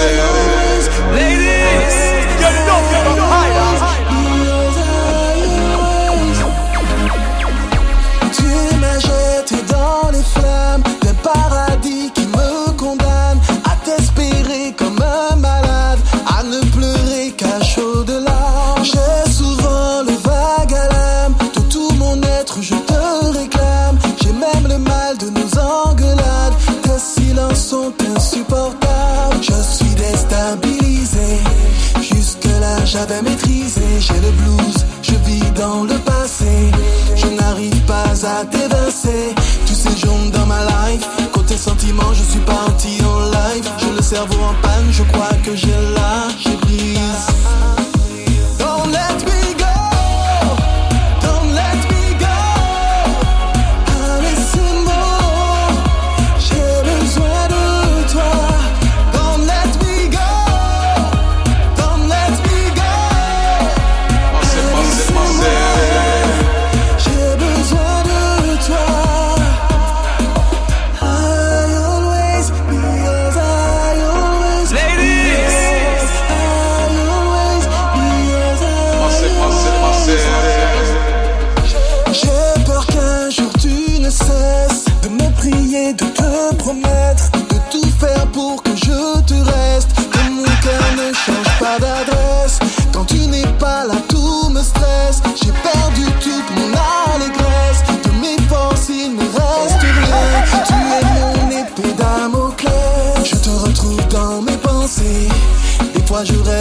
baby. J'ai le blues, je vis dans le passé. Je n'arrive pas à t'évincer. Tous ces jours dans ma life, côté sentiment, je suis parti en live. J'ai le cerveau en panne, je crois que j'ai là. J'ai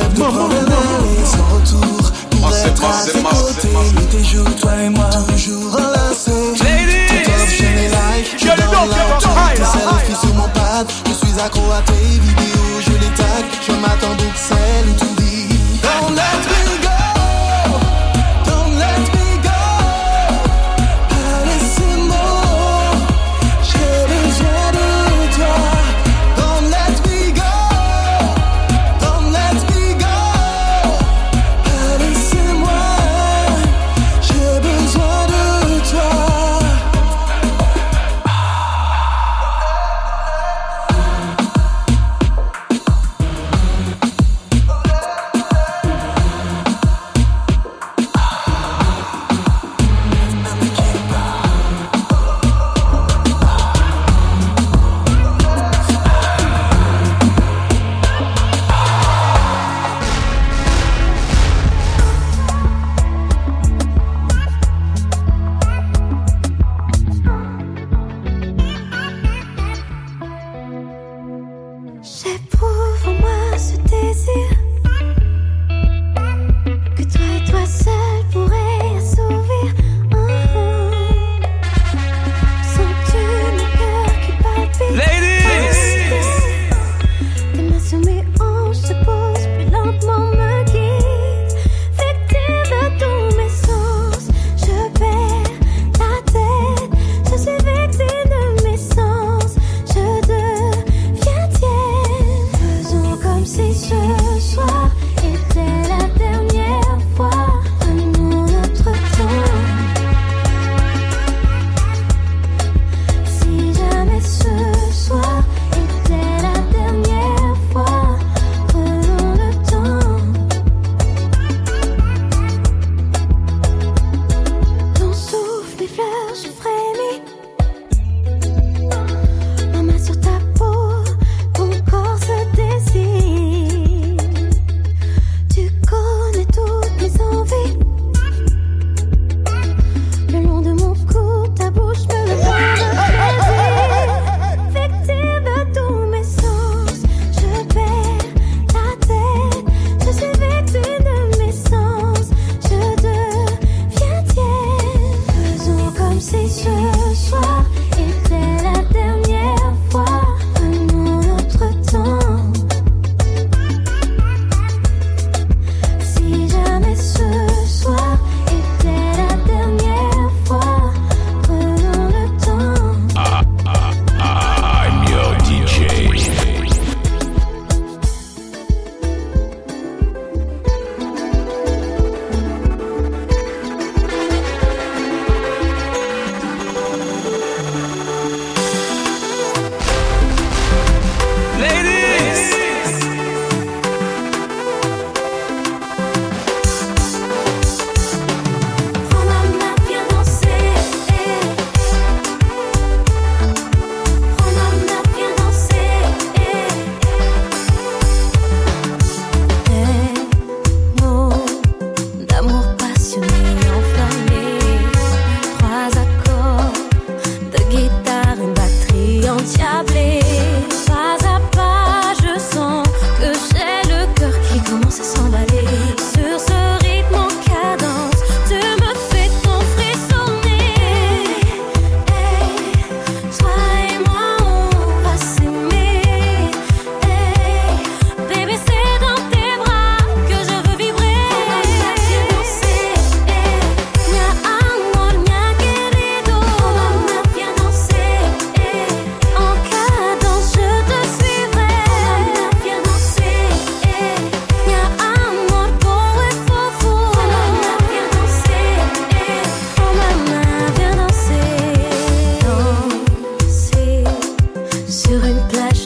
de sans retour pour être à côtés. Nuit et jour, toi et moi, toujours enlacés. Like, je donne la tête. selfie sur mon pad, je suis accro à tes vidéos, je les tag, je m'attends donc celle où tout Éprouve en moi ce désir.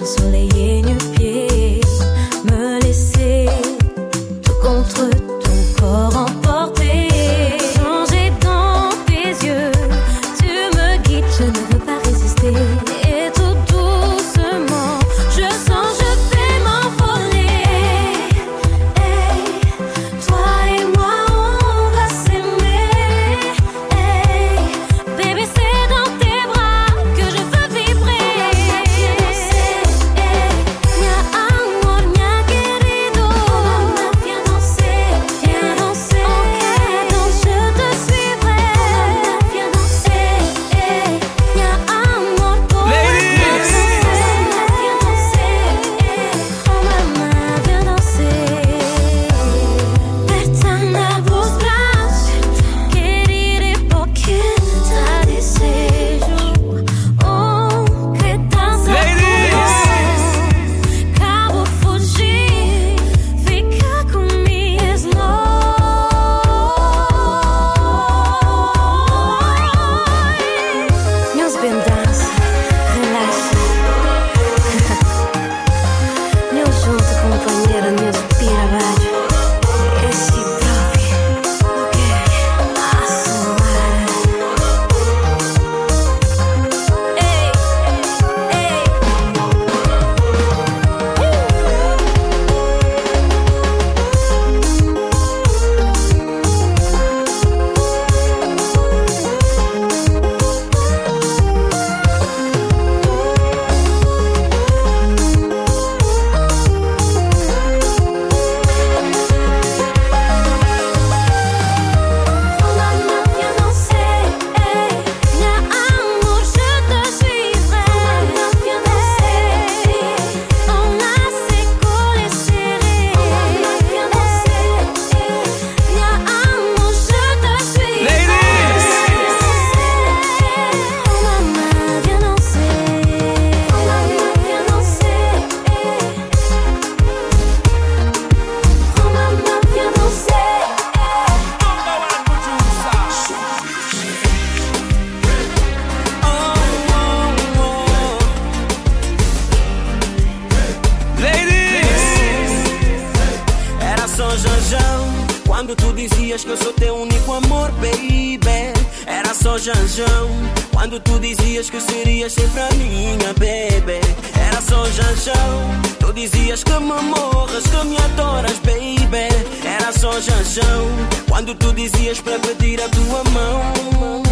所累 dizias que eu sou teu único amor, baby. Era só janjão. Quando tu dizias que serias sempre a minha, baby. Era só janjão. Tu dizias que me morras, que me adoras, baby. Era só janjão. Quando tu dizias para pedir a tua mão.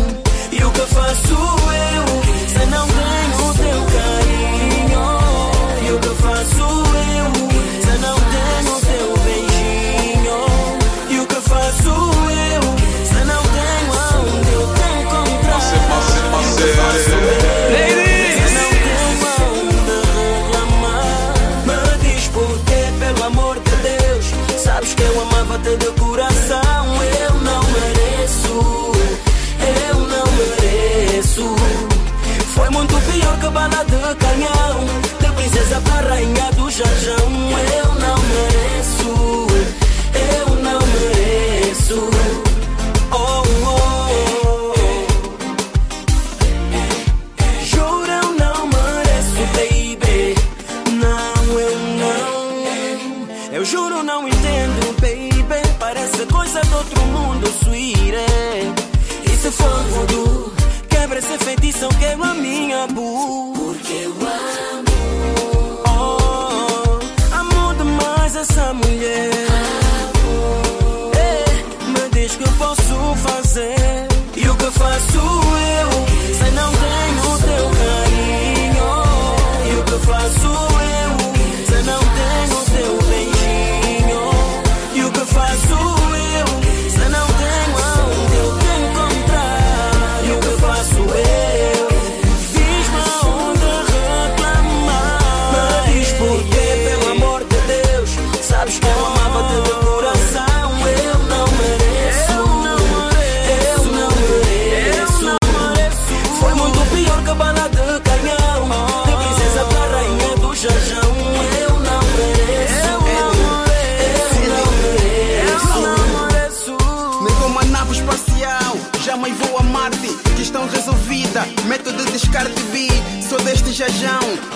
E o que faço eu se não tenho o teu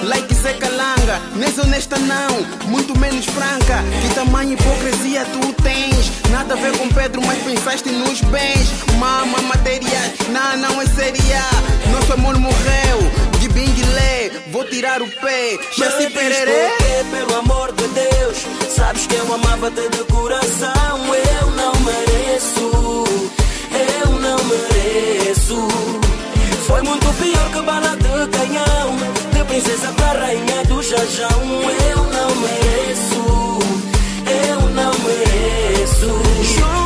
Like Zé Calanga, nem honesta não, muito menos franca. Que tamanha hipocrisia tu tens? Nada a ver com Pedro, mas pensaste nos bens. Mama, matéria, não, não é seria. Nosso amor morreu, de binguilé, vou tirar o pé. Já se pererê. Pelo amor de Deus, sabes que eu amava-te de coração. Eu não mereço, eu não mereço. Foi muito pior que bala de canhão princesa pra rainha do jajão. Eu não mereço, eu não mereço.